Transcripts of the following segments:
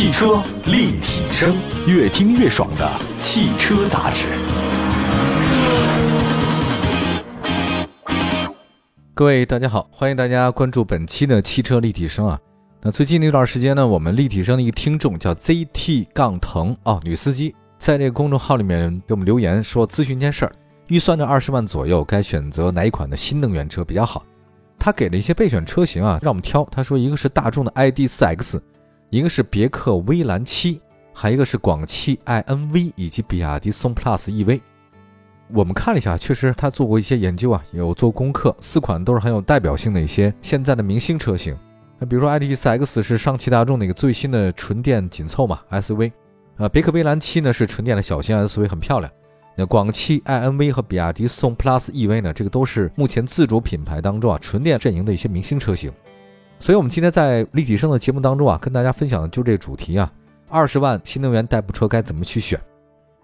汽车立体声，越听越爽的汽车杂志。各位大家好，欢迎大家关注本期的汽车立体声啊。那最近那段时间呢，我们立体声的一个听众叫 ZT 杠腾哦，女司机，在这个公众号里面给我们留言说咨询一件事儿，预算在二十万左右，该选择哪一款的新能源车比较好？他给了一些备选车型啊，让我们挑。他说一个是大众的 ID.4X，一个是别克威兰七，还一个是广汽 iNV 以及比亚迪宋 PLUS EV。我们看了一下，确实他做过一些研究啊，有做功课，四款都是很有代表性的一些现在的明星车型。那比如说 ID.4X 是上汽大众的一个最新的纯电紧凑嘛 SUV，呃，别克威兰七呢是纯电的小型 SUV，很漂亮。那广汽 iNV 和比亚迪宋 PLUS EV 呢，这个都是目前自主品牌当中啊纯电阵营的一些明星车型。所以，我们今天在立体声的节目当中啊，跟大家分享的就这个主题啊，二十万新能源代步车该怎么去选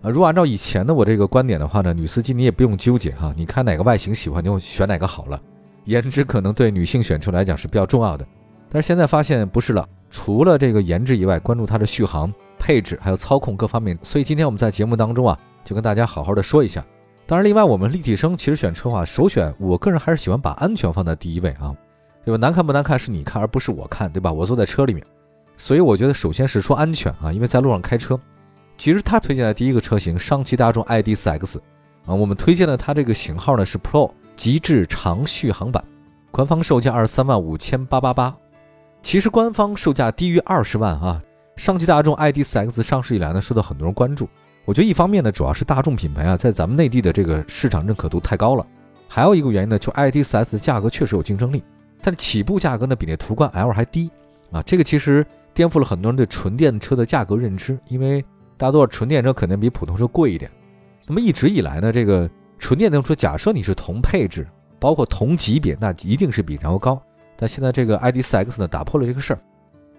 啊？如果按照以前的我这个观点的话呢，女司机你也不用纠结哈，你看哪个外形喜欢就选哪个好了，颜值可能对女性选车来讲是比较重要的。但是现在发现不是了，除了这个颜值以外，关注它的续航、配置还有操控各方面。所以今天我们在节目当中啊，就跟大家好好的说一下。当然，另外我们立体声其实选车的话，首选我个人还是喜欢把安全放在第一位啊，对吧？难看不难看是你看，而不是我看，对吧？我坐在车里面，所以我觉得首先是说安全啊，因为在路上开车。其实他推荐的第一个车型，上汽大众 ID.4X 啊，我们推荐的它这个型号呢是 Pro 极致长续航版，官方售价二十三万五千八八八。其实官方售价低于二十万啊！上汽大众 ID.4X 上市以来呢，受到很多人关注。我觉得一方面呢，主要是大众品牌啊，在咱们内地的这个市场认可度太高了；还有一个原因呢，就 ID.4X 的价格确实有竞争力，它的起步价格呢比那途观 L 还低啊！这个其实颠覆了很多人对纯电车的价格认知，因为大家都知道纯电车肯定比普通车贵一点。那么一直以来呢，这个纯电动车，假设你是同配置，包括同级别，那一定是比燃油高。但现在这个 ID.4X 呢，打破了这个事儿。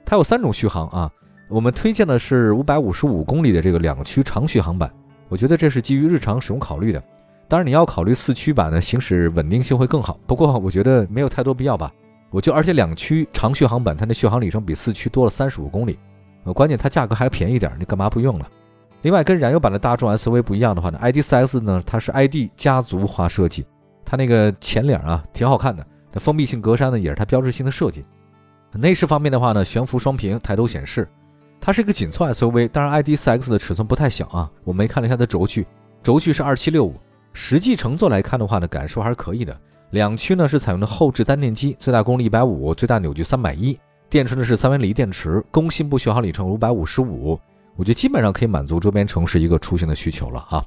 它有三种续航啊，我们推荐的是五百五十五公里的这个两驱长续航版。我觉得这是基于日常使用考虑的。当然你要考虑四驱版的行驶稳定性会更好，不过我觉得没有太多必要吧。我就而且两驱长续航版它的续航里程比四驱多了三十五公里，呃，关键它价格还便宜点，你干嘛不用呢？另外跟燃油版的大众 SUV 不一样的话呢，ID.4X 呢它是 ID 家族化设计，它那个前脸啊挺好看的。那封闭性格栅呢，也是它标志性的设计。内饰方面的话呢，悬浮双屏抬头显示，它是一个紧凑 SUV。当然，ID.4X 的尺寸不太小啊，我没看了一下它的轴距，轴距是二七六五，实际乘坐来看的话呢，感受还是可以的。两驱呢是采用的后置单电机，最大功率一百五，最大扭矩三百一，电池呢是三元锂电池，工信部续航里程五百五十五，我觉得基本上可以满足周边城市一个出行的需求了啊。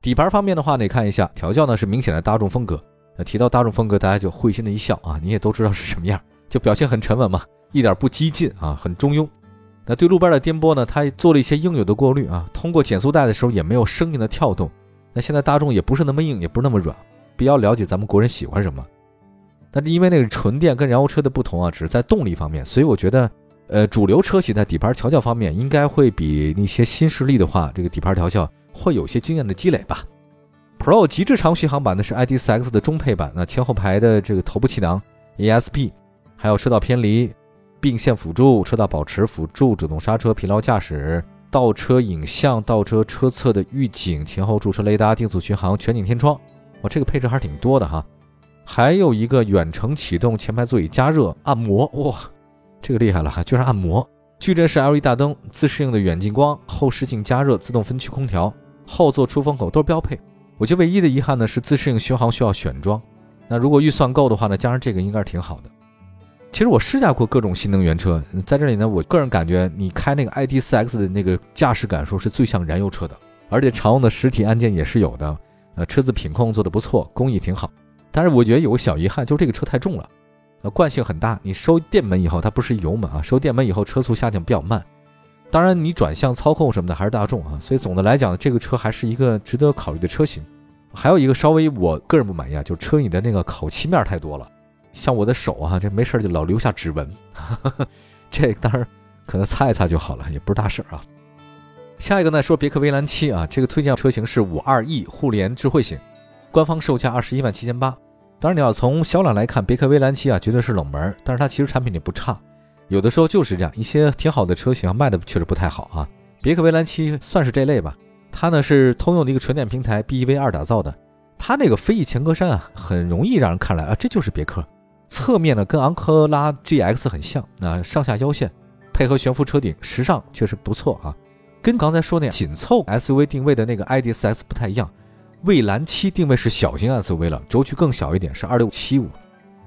底盘方面的话呢，看一下调教呢是明显的大众风格。那提到大众风格，大家就会心的一笑啊！你也都知道是什么样，就表现很沉稳嘛，一点不激进啊，很中庸。那对路边的颠簸呢，它做了一些应有的过滤啊，通过减速带的时候也没有声音的跳动。那现在大众也不是那么硬，也不是那么软，比较了解咱们国人喜欢什么。但是因为那个纯电跟燃油车的不同啊，只是在动力方面，所以我觉得，呃，主流车企在底盘调教方面应该会比那些新势力的话，这个底盘调教会有些经验的积累吧。Pro 极致长续航版呢是 ID.4X 的中配版，那前后排的这个头部气囊、ESP，还有车道偏离、并线辅助、车道保持辅助、主动刹车、疲劳驾驶、倒车影像、倒车车侧的预警、前后驻车雷达、定速巡航、全景天窗，哇，这个配置还是挺多的哈。还有一个远程启动前排座椅加热按摩，哇，这个厉害了哈，居然按摩。矩阵式 LED 大灯、自适应的远近光、后视镜加热、自动分区空调、后座出风口都是标配。我觉得唯一的遗憾呢是自适应巡航需要选装，那如果预算够的话呢，加上这个应该是挺好的。其实我试驾过各种新能源车，在这里呢，我个人感觉你开那个 ID.4X 的那个驾驶感受是最像燃油车的，而且常用的实体按键也是有的，呃，车子品控做的不错，工艺挺好。但是我觉得有个小遗憾，就是这个车太重了，呃，惯性很大。你收电门以后，它不是油门啊，收电门以后车速下降比较慢。当然，你转向操控什么的还是大众啊，所以总的来讲，这个车还是一个值得考虑的车型。还有一个稍微我个人不满意啊，就是车里的那个烤漆面太多了，像我的手啊，这没事就老留下指纹，这当然可能擦一擦就好了，也不是大事儿啊。下一个呢，说别克威兰七啊，这个推荐车型是五二 E 互联智慧型，官方售价二十一万七千八。当然你要从销量来看，别克威兰七啊绝对是冷门，但是它其实产品力不差。有的时候就是这样，一些挺好的车型卖的确实不太好啊。别克威兰七算是这类吧，它呢是通用的一个纯电平台 BEV 二打造的，它那个飞翼前格栅啊，很容易让人看来啊，这就是别克。侧面呢跟昂科拉 GX 很像，那上下腰线配合悬浮车顶，时尚确实不错啊。跟刚才说那紧凑 SUV 定位的那个 ID.4X 不太一样，蔚蓝七定位是小型 SUV 了，轴距更小一点，是二六七五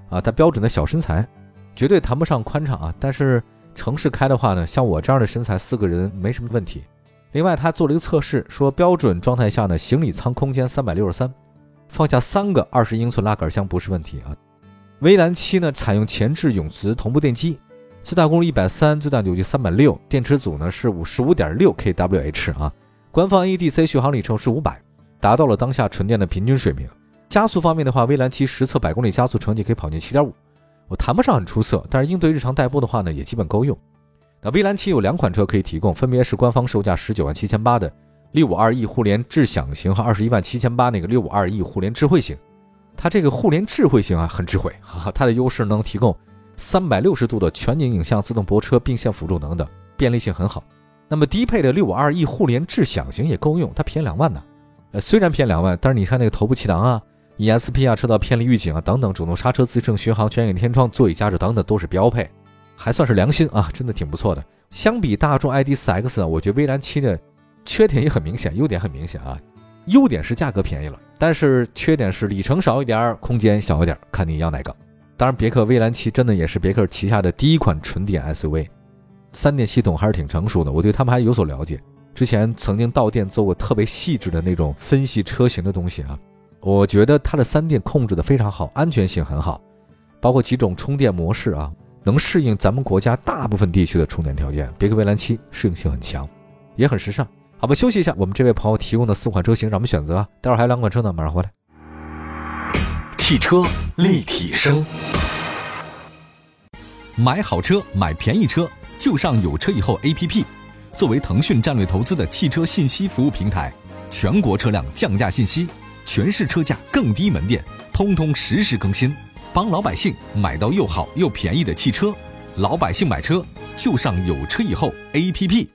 啊，它标准的小身材，绝对谈不上宽敞啊，但是。城市开的话呢，像我这样的身材，四个人没什么问题。另外，他做了一个测试，说标准状态下呢，行李舱空间三百六十三，放下三个二十英寸拉杆箱不是问题啊。威兰七呢，采用前置永磁同步电机，最大功率一百三，最大扭矩三百六，电池组呢是五十五点六 kWh 啊。官方 EDC 续航里程是五百，达到了当下纯电的平均水平。加速方面的话，威兰七实测百公里加速成绩可以跑进七点五。我谈不上很出色，但是应对日常代步的话呢，也基本够用。那蔚蓝七有两款车可以提供，分别是官方售价十九万七千八的六五二 E 互联智享型和二十一万七千八那个六五二 E 互联智慧型。它这个互联智慧型啊，很智慧，哈哈，它的优势能提供三百六十度的全景影像、自动泊车、并线辅助等等，便利性很好。那么低配的六五二 E 互联智享型也够用，它便宜两万呢。呃，虽然便宜两万，但是你看那个头部气囊啊。ESP 啊，车道偏离预警啊，等等，主动刹车、自适应巡航、全景天窗、座椅加热等等都是标配，还算是良心啊，真的挺不错的。相比大众 ID.4X 啊，我觉得蔚蓝七的缺点也很明显，优点很明显啊。优点是价格便宜了，但是缺点是里程少一点，空间小一点，看你要哪个。当然，别克威兰七真的也是别克旗下的第一款纯电 SUV，三电系统还是挺成熟的，我对他们还有所了解。之前曾经到店做过特别细致的那种分析车型的东西啊。我觉得它的三电控制的非常好，安全性很好，包括几种充电模式啊，能适应咱们国家大部分地区的充电条件。别克威兰七适应性很强，也很时尚。好吧，休息一下，我们这位朋友提供的四款车型让我们选择，待会儿还有两款车呢，马上回来。汽车立体声，买好车买便宜车就上有车以后 APP，作为腾讯战略投资的汽车信息服务平台，全国车辆降价信息。全市车价更低门店，通通实时更新，帮老百姓买到又好又便宜的汽车。老百姓买车就上有车以后 APP。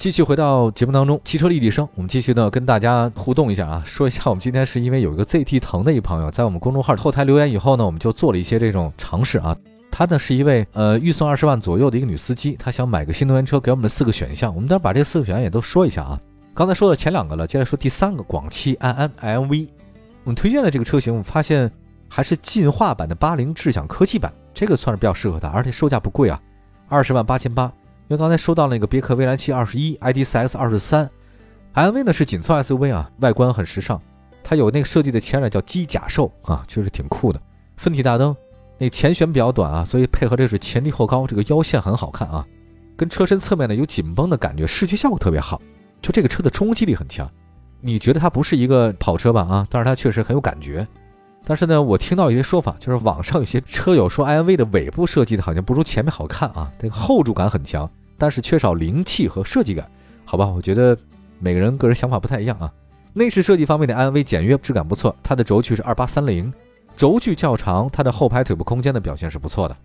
继续回到节目当中，汽车立体声，我们继续呢跟大家互动一下啊，说一下我们今天是因为有一个 ZT 腾的一朋友在我们公众号后台留言以后呢，我们就做了一些这种尝试啊。她呢是一位呃预算二十万左右的一个女司机，她想买个新能源车，给我们的四个选项，我们待会把这四个选项也都说一下啊。刚才说的前两个了，接下来说第三个，广汽安安 LV。我们推荐的这个车型，我们发现还是进化版的八零智享科技版，这个算是比较适合她，而且售价不贵啊，二十万八千八。因为刚才说到那个别克威兰七二十一，ID.4X 二十三，MV 呢是紧凑 SUV 啊，外观很时尚，它有那个设计的前脸叫机甲兽啊，确实挺酷的。分体大灯，那前悬比较短啊，所以配合这是前低后高，这个腰线很好看啊，跟车身侧面呢有紧绷的感觉，视觉效果特别好。就这个车的冲击力很强，你觉得它不是一个跑车吧？啊，但是它确实很有感觉。但是呢，我听到一些说法，就是网上有些车友说，iNV 的尾部设计的好像不如前面好看啊，这个厚重感很强，但是缺少灵气和设计感。好吧，我觉得每个人个人想法不太一样啊。内饰设计方面的 iNV 简约，质感不错，它的轴距是二八三零，轴距较长，它的后排腿部空间的表现是不错的。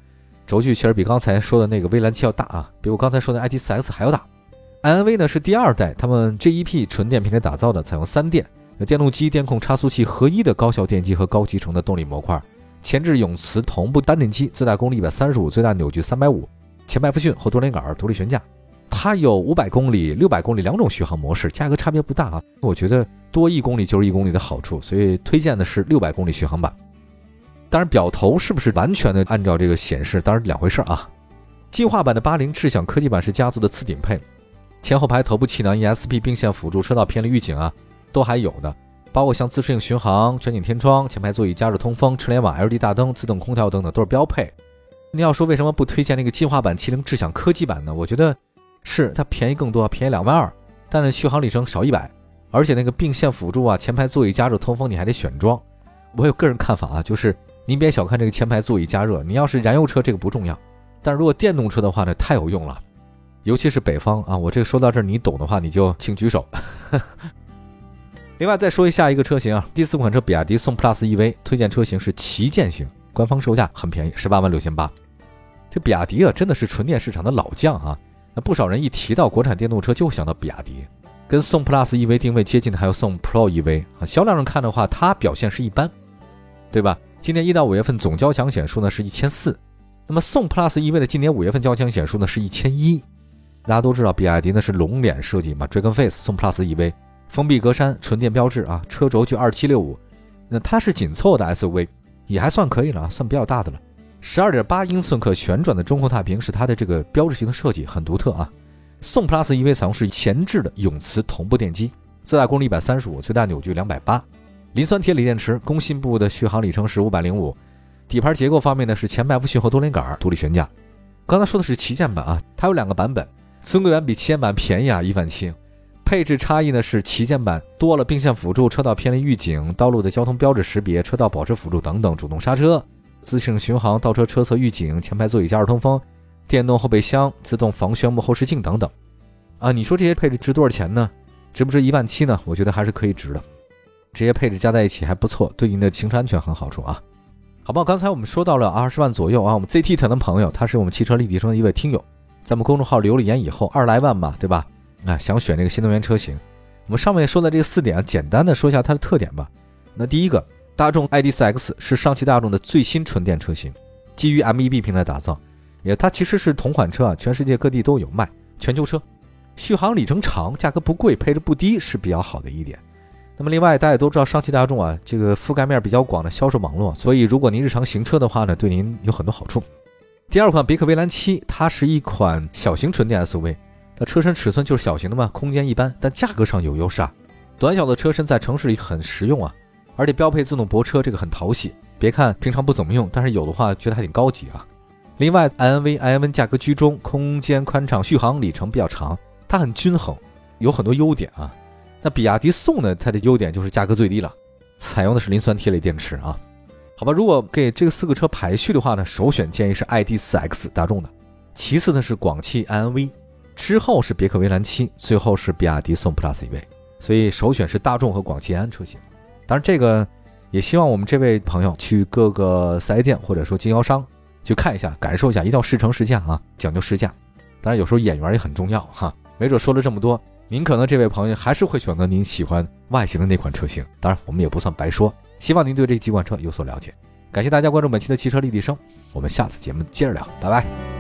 轴距其实比刚才说的那个威兰七要大啊，比我刚才说的 ID.4X 还要大。iNV 呢是第二代，他们 GEP 纯电平台打造的，采用三电，电路机、电控、差速器合一的高效电机和高集成的动力模块，前置永磁同步单电机，最大功率一百三十五，最大扭矩三百五，前麦弗逊后多连杆独立悬架，它有五百公里、六百公里两种续航模式，价格差别不大啊。我觉得多一公里就是一公里的好处，所以推荐的是六百公里续航版。当然表头是不是完全的按照这个显示，当然两回事啊。进化版的八零智享科技版是家族的次顶配。前后排头部气囊、ESP 并线辅助、车道偏离预警啊，都还有的，包括像自适应巡航、全景天窗、前排座椅加热通风、车联网、LED 大灯、自动空调等等都是标配。你要说为什么不推荐那个进化版七零智享科技版呢？我觉得是它便宜更多，便宜两万二，但是续航里程少一百，而且那个并线辅助啊、前排座椅加热通风你还得选装。我有个人看法啊，就是您别小看这个前排座椅加热，你要是燃油车这个不重要，但如果电动车的话呢，太有用了。尤其是北方啊，我这个说到这儿，你懂的话你就请举手。另外再说一下一个车型啊，第四款车比亚迪宋 PLUS EV，推荐车型是旗舰型，官方售价很便宜，十八万六千八。这比亚迪啊，真的是纯电市场的老将啊。那不少人一提到国产电动车，就想到比亚迪。跟宋 PLUS EV 定位接近的还有宋 Pro EV 啊。销量上看的话，它表现是一般，对吧？今年一到五月份总交强险数呢是一千四，那么宋 PLUS EV 的今年五月份交强险数呢是一千一。大家都知道，比亚迪呢是龙脸设计嘛，Dragon Face 宋 PLUS EV，封闭格栅，纯电标志啊，车轴距二七六五，那它是紧凑的 SUV，也还算可以了，算比较大的了。十二点八英寸可旋转的中控大屏是它的这个标志性的设计，很独特啊。宋 PLUS EV 采用是前置的永磁同步电机，最大功率一百三十五，最大扭矩两百八。磷酸铁锂电池，工信部的续航里程是五百零五。底盘结构方面呢是前麦弗逊和多连杆独立悬架。刚才说的是旗舰版啊，它有两个版本。尊贵版比旗舰版便宜啊，一万七。配置差异呢是旗舰版多了并线辅助、车道偏离预警、道路的交通标志识别、车道保持辅助等等，主动刹车、自适应巡航、倒车车侧预警、前排座椅加热通风、电动后备箱、自动防眩目后视镜等等。啊，你说这些配置值多少钱呢？值不值一万七呢？我觉得还是可以值的。这些配置加在一起还不错，对您的行车安全很好处啊。好吧，刚才我们说到了二十万左右啊，我们 ZT 团的朋友，他是我们汽车立体声的一位听友。在我们公众号留了言以后，二十来万嘛，对吧？啊，想选这个新能源车型，我们上面说的这四点，简单的说一下它的特点吧。那第一个，大众 ID.4X 是上汽大众的最新纯电车型，基于 MEB 平台打造，也它其实是同款车啊，全世界各地都有卖，全球车，续航里程长，价格不贵，配置不低是比较好的一点。那么另外，大家都知道上汽大众啊，这个覆盖面比较广的销售网络，所以如果您日常行车的话呢，对您有很多好处。第二款别克威兰七，它是一款小型纯电 SUV，它车身尺寸就是小型的嘛，空间一般，但价格上有优势啊。短小的车身在城市里很实用啊，而且标配自动泊车，这个很讨喜。别看平常不怎么用，但是有的话觉得还挺高级啊。另外，iNV、iN 价格居中，空间宽敞，续航里程比较长，它很均衡，有很多优点啊。那比亚迪宋呢，它的优点就是价格最低了，采用的是磷酸铁锂电池啊。好吧，如果给这个四个车排序的话呢，首选建议是 ID.4X 大众的，其次呢是广汽埃安 V，之后是别克威兰七，最后是比亚迪宋 PLUS EV，所以首选是大众和广汽安车型。当然，这个也希望我们这位朋友去各个四 S 店或者说经销商去看一下，感受一下，一定要试乘试驾啊，讲究试驾。当然，有时候眼缘也很重要哈，没准说了这么多，您可能这位朋友还是会选择您喜欢外形的那款车型。当然，我们也不算白说。希望您对这几款车有所了解，感谢大家关注本期的汽车立体声，我们下次节目接着聊，拜拜。